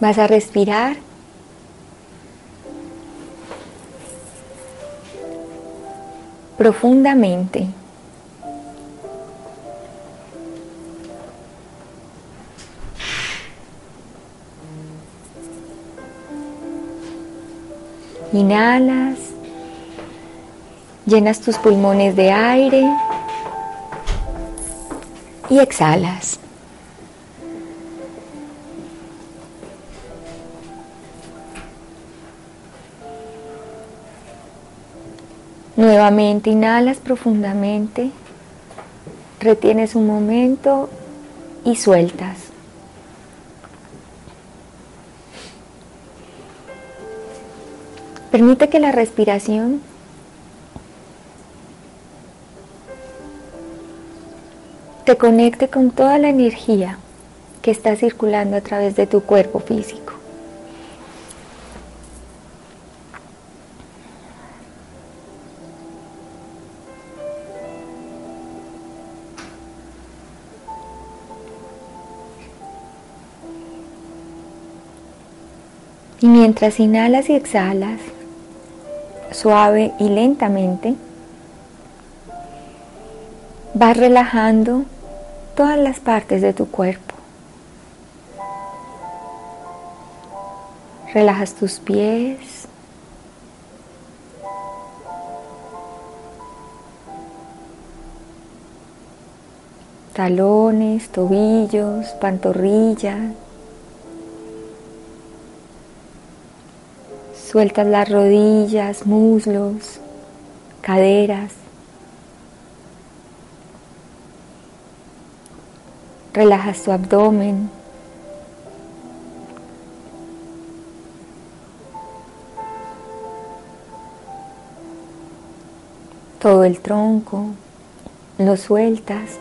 Vas a respirar. profundamente. Inhalas, llenas tus pulmones de aire y exhalas. Nuevamente inhalas profundamente, retienes un momento y sueltas. Permite que la respiración te conecte con toda la energía que está circulando a través de tu cuerpo físico. Mientras inhalas y exhalas, suave y lentamente, vas relajando todas las partes de tu cuerpo. Relajas tus pies. Talones, tobillos, pantorrillas. Sueltas las rodillas, muslos, caderas. Relajas tu abdomen. Todo el tronco, lo sueltas.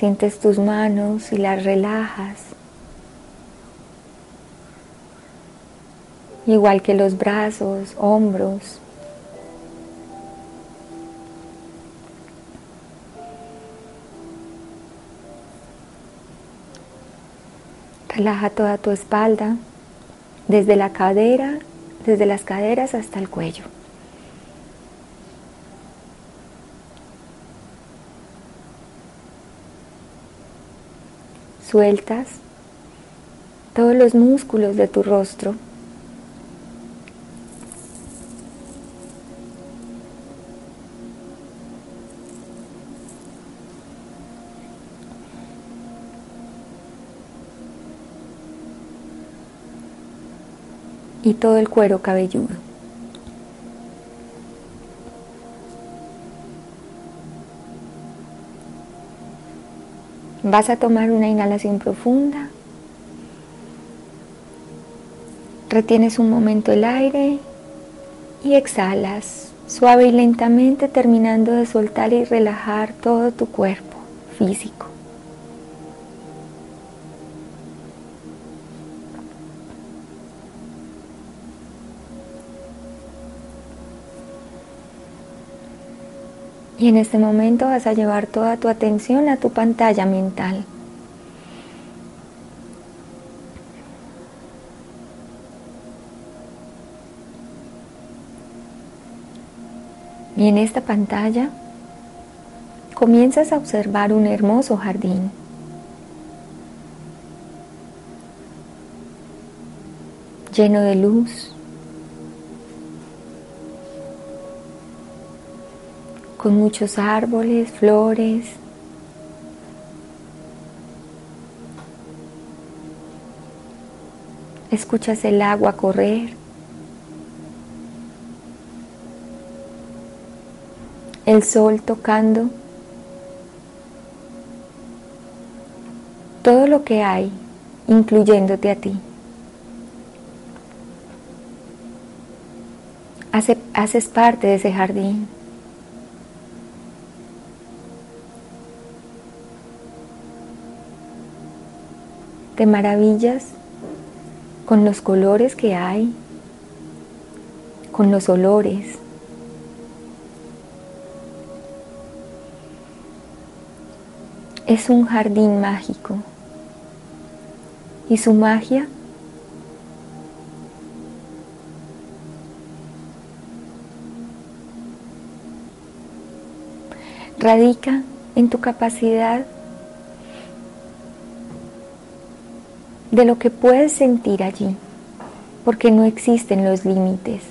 Sientes tus manos y las relajas. Igual que los brazos, hombros. Relaja toda tu espalda, desde la cadera, desde las caderas hasta el cuello. Sueltas todos los músculos de tu rostro. y todo el cuero cabelludo. Vas a tomar una inhalación profunda. Retienes un momento el aire y exhalas suave y lentamente terminando de soltar y relajar todo tu cuerpo físico. Y en este momento vas a llevar toda tu atención a tu pantalla mental. Y en esta pantalla comienzas a observar un hermoso jardín. lleno de luz, con muchos árboles, flores. Escuchas el agua correr. El sol tocando. Todo lo que hay, incluyéndote a ti. haces parte de ese jardín. Te maravillas con los colores que hay, con los olores. Es un jardín mágico y su magia radica en tu capacidad de lo que puedes sentir allí, porque no existen los límites.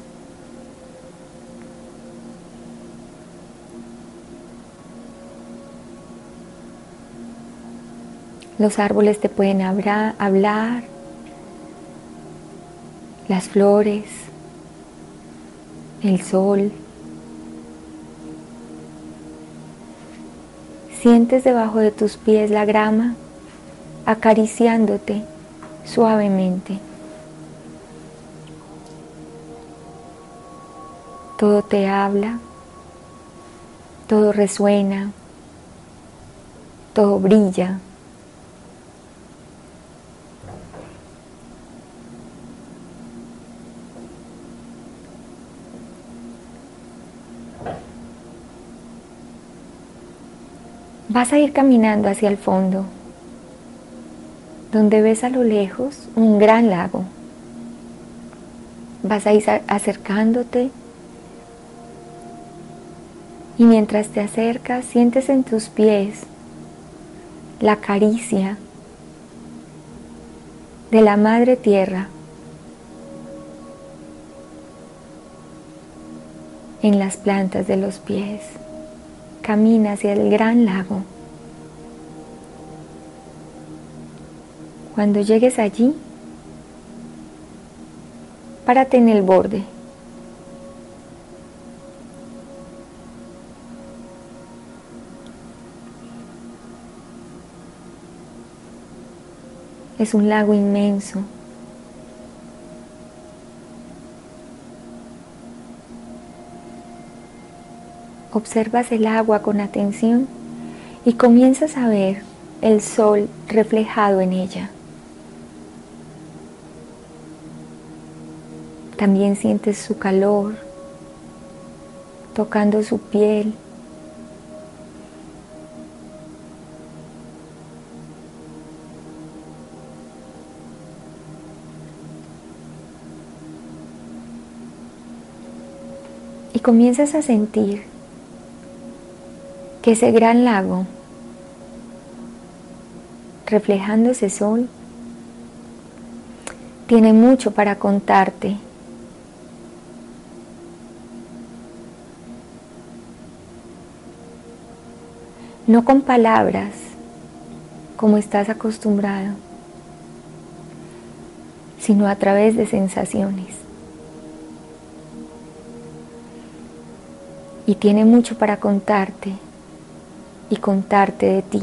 Los árboles te pueden hablar, las flores, el sol. Sientes debajo de tus pies la grama acariciándote suavemente. Todo te habla, todo resuena, todo brilla. Vas a ir caminando hacia el fondo, donde ves a lo lejos un gran lago. Vas a ir acercándote y mientras te acercas sientes en tus pies la caricia de la madre tierra en las plantas de los pies camina hacia el gran lago. Cuando llegues allí, párate en el borde. Es un lago inmenso observas el agua con atención y comienzas a ver el sol reflejado en ella. También sientes su calor tocando su piel. Y comienzas a sentir que ese gran lago, reflejando ese sol, tiene mucho para contarte. No con palabras, como estás acostumbrado, sino a través de sensaciones. Y tiene mucho para contarte y contarte de ti.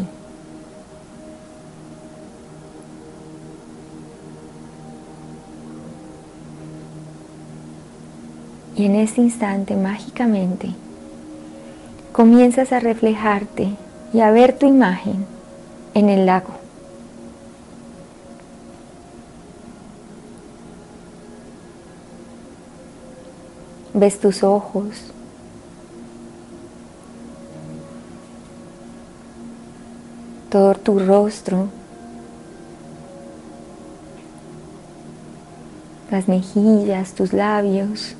Y en ese instante, mágicamente, comienzas a reflejarte y a ver tu imagen en el lago. Ves tus ojos, todo tu rostro, las mejillas, tus labios.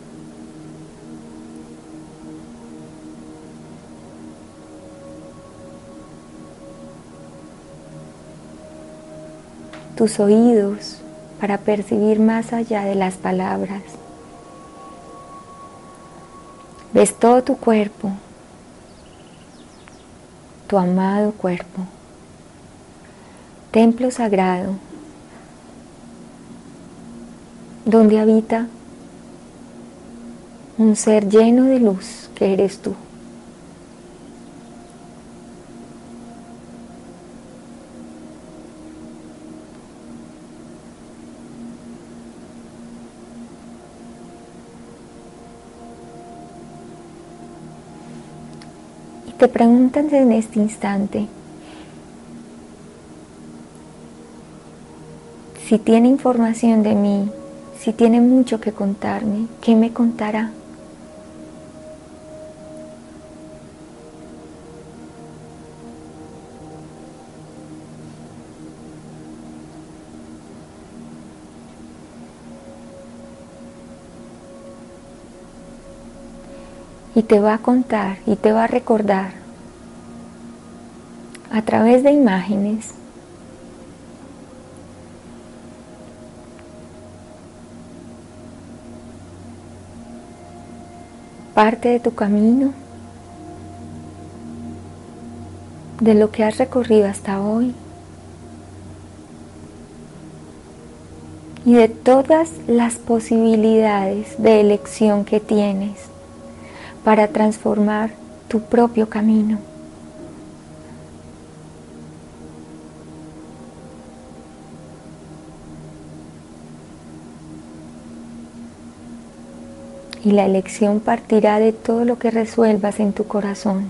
Tus oídos para percibir más allá de las palabras. Ves todo tu cuerpo, tu amado cuerpo templo sagrado, donde habita un ser lleno de luz que eres tú. Te preguntan en este instante, si tiene información de mí, si tiene mucho que contarme, ¿qué me contará? Y te va a contar y te va a recordar a través de imágenes. Parte de tu camino, de lo que has recorrido hasta hoy y de todas las posibilidades de elección que tienes para transformar tu propio camino. Y la elección partirá de todo lo que resuelvas en tu corazón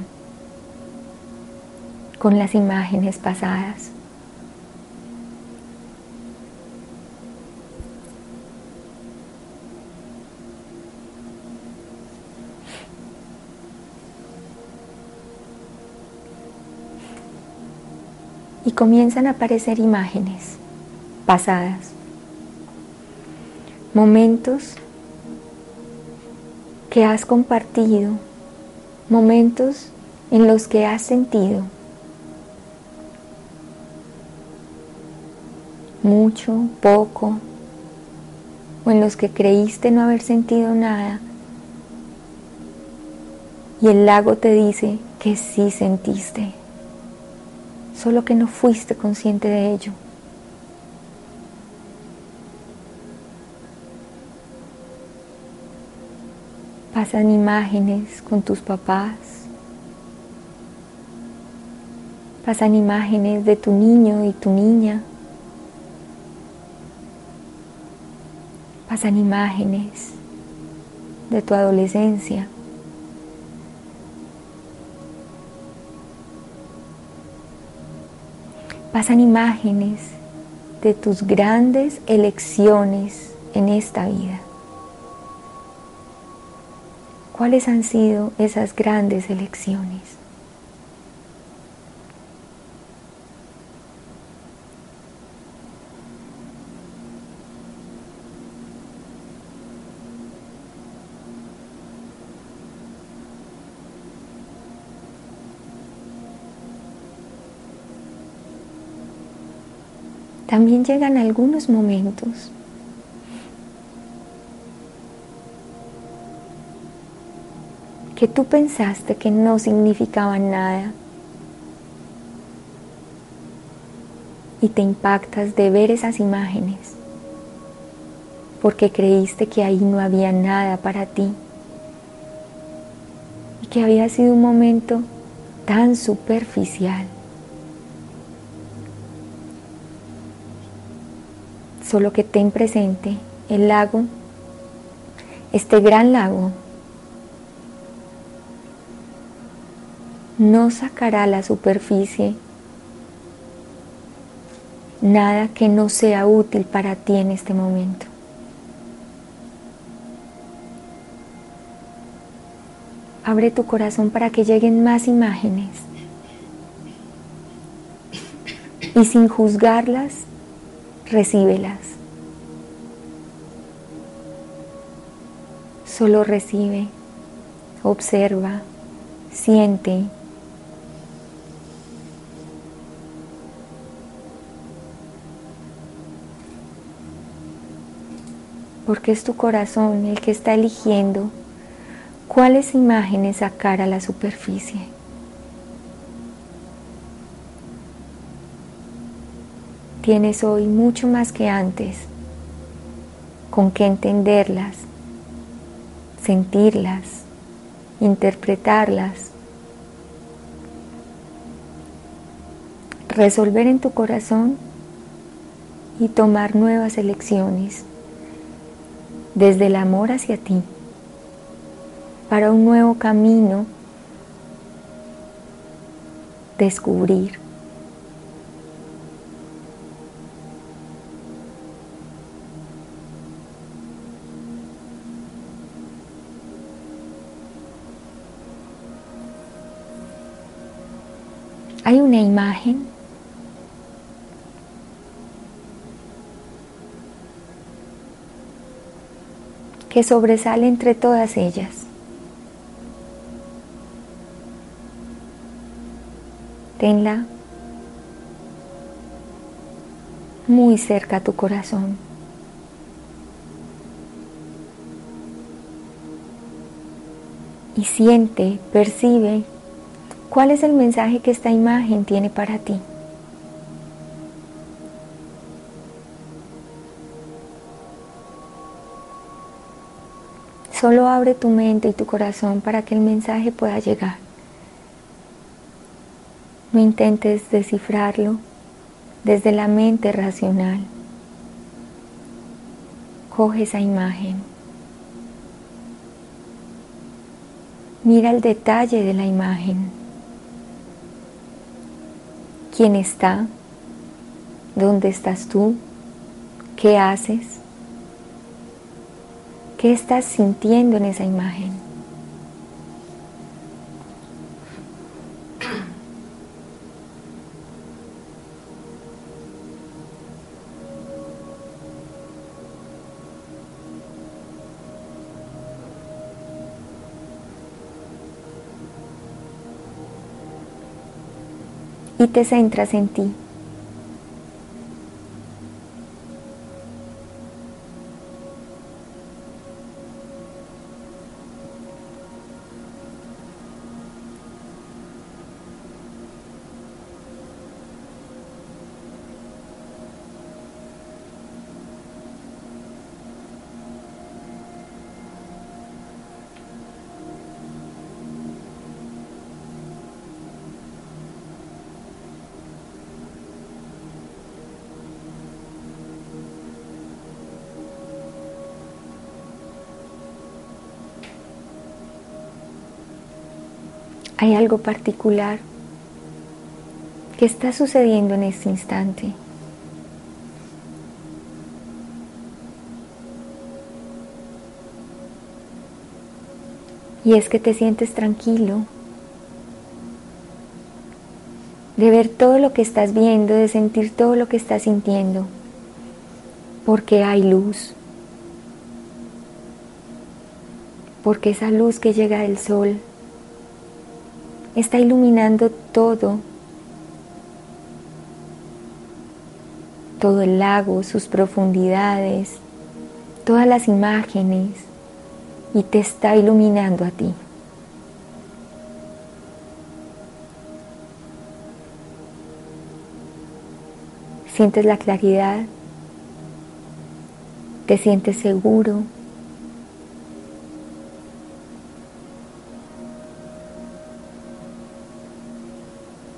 con las imágenes pasadas. Y comienzan a aparecer imágenes pasadas, momentos que has compartido, momentos en los que has sentido mucho, poco, o en los que creíste no haber sentido nada, y el lago te dice que sí sentiste solo que no fuiste consciente de ello. Pasan imágenes con tus papás, pasan imágenes de tu niño y tu niña, pasan imágenes de tu adolescencia. Pasan imágenes de tus grandes elecciones en esta vida. ¿Cuáles han sido esas grandes elecciones? También llegan algunos momentos. Que tú pensaste que no significaban nada. Y te impactas de ver esas imágenes. Porque creíste que ahí no había nada para ti. Y que había sido un momento tan superficial. Solo que ten presente el lago, este gran lago, no sacará a la superficie nada que no sea útil para ti en este momento. Abre tu corazón para que lleguen más imágenes y sin juzgarlas recíbelas. Solo recibe, observa, siente. Porque es tu corazón el que está eligiendo cuáles imágenes sacar a la superficie. Tienes hoy mucho más que antes. Con qué entenderlas, sentirlas, interpretarlas, resolver en tu corazón y tomar nuevas elecciones. Desde el amor hacia ti. Para un nuevo camino descubrir. Hay una imagen que sobresale entre todas ellas. Tenla muy cerca a tu corazón. Y siente, percibe ¿Cuál es el mensaje que esta imagen tiene para ti? Solo abre tu mente y tu corazón para que el mensaje pueda llegar. No intentes descifrarlo desde la mente racional. Coge esa imagen. Mira el detalle de la imagen quién está, dónde estás tú, qué haces, qué estás sintiendo en esa imagen. Y te centras en ti. Hay algo particular que está sucediendo en este instante. Y es que te sientes tranquilo de ver todo lo que estás viendo, de sentir todo lo que estás sintiendo, porque hay luz, porque esa luz que llega del sol está iluminando todo, todo el lago, sus profundidades, todas las imágenes y te está iluminando a ti. Sientes la claridad, te sientes seguro,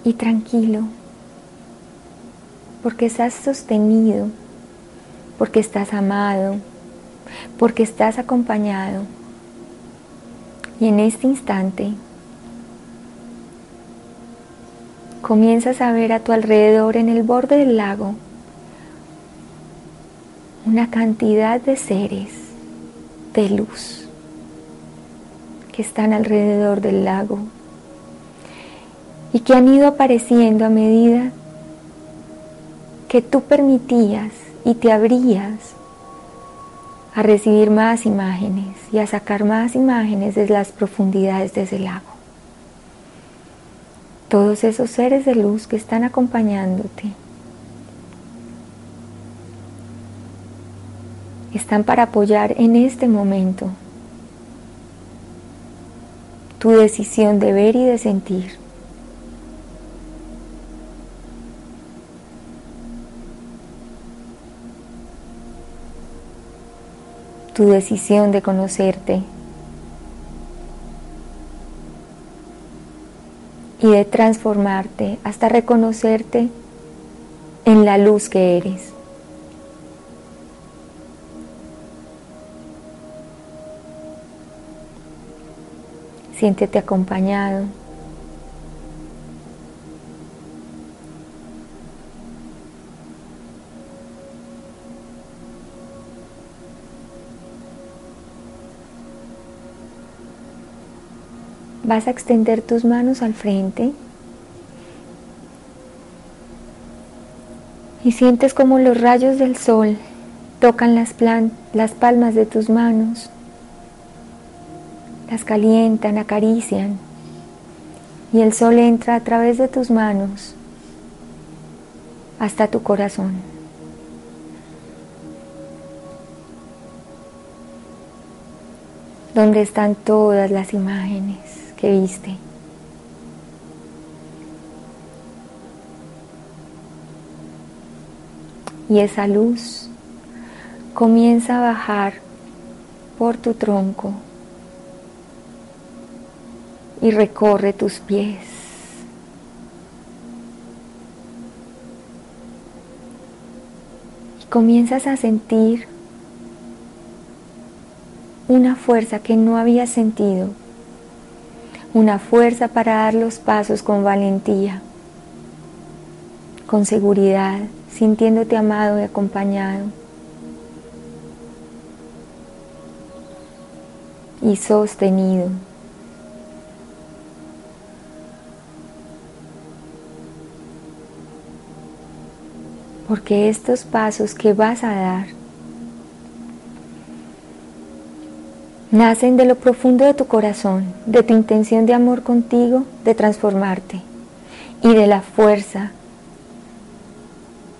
y tranquilo, porque estás sostenido, porque estás amado, porque estás acompañado. Y en este instante comienzas a ver a tu alrededor en el borde del lago una cantidad de seres de luz que están alrededor del lago y que han ido apareciendo a medida que tú permitías y te abrías a recibir más imágenes y a sacar más imágenes desde las profundidades de ese lago. Todos esos seres de luz que están acompañándote están para apoyar en este momento tu decisión de ver y de sentir. Tu decisión de conocerte y de transformarte hasta reconocerte en la luz que eres. Siéntete acompañado. Vas a extender tus manos al frente y sientes como los rayos del sol tocan las, las palmas de tus manos, las calientan, acarician y el sol entra a través de tus manos hasta tu corazón. donde están todas las imágenes que viste. Y esa luz comienza a bajar por tu tronco y recorre tus pies. Y comienzas a sentir una fuerza que no había sentido una fuerza para dar los pasos con valentía, con seguridad, sintiéndote amado y acompañado. Y sostenido. Porque estos pasos que vas a dar nacen de lo profundo de tu corazón, de tu intención de amor contigo, de transformarte y de la fuerza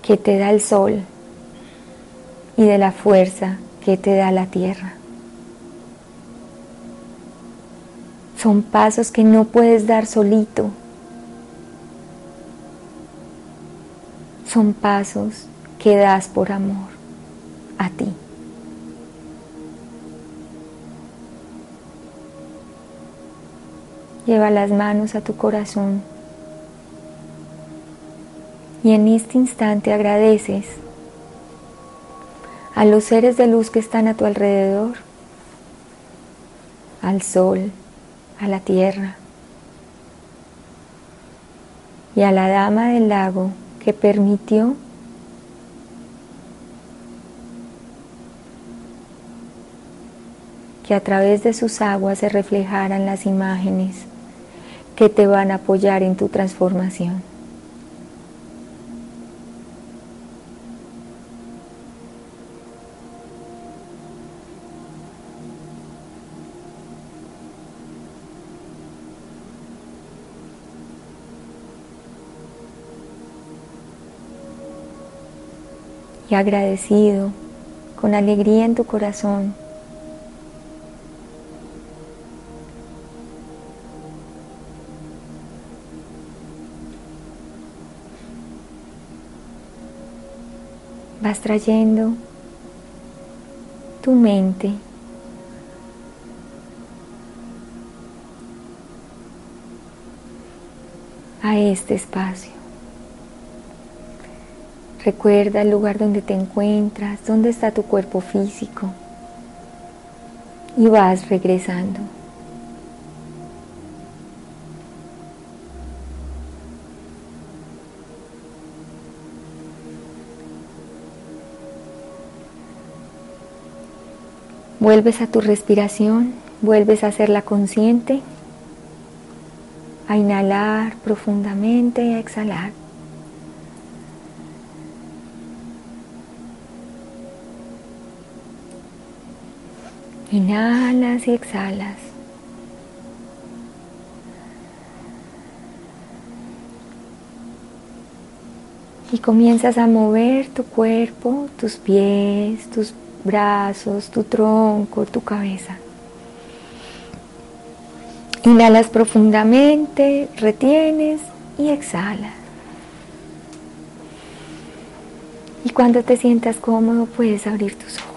que te da el sol y de la fuerza que te da la tierra. Son pasos que no puedes dar solito. Son pasos que das por amor a ti. Lleva las manos a tu corazón. Y en este instante agradeces a los seres de luz que están a tu alrededor, al sol, a la tierra y a la dama del lago que permitió que a través de sus aguas se reflejaran las imágenes que te van a apoyar en tu transformación. y agradecido, con alegría en tu corazón, vas trayendo tu mente a este espacio. Recuerda el lugar donde te encuentras, dónde está tu cuerpo físico y vas regresando. Vuelves a tu respiración, vuelves a hacerla consciente, a inhalar profundamente y a exhalar. Inhalas y exhalas. Y comienzas a mover tu cuerpo, tus pies, tus brazos, tu tronco, tu cabeza. Inhalas profundamente, retienes y exhalas. Y cuando te sientas cómodo puedes abrir tus ojos.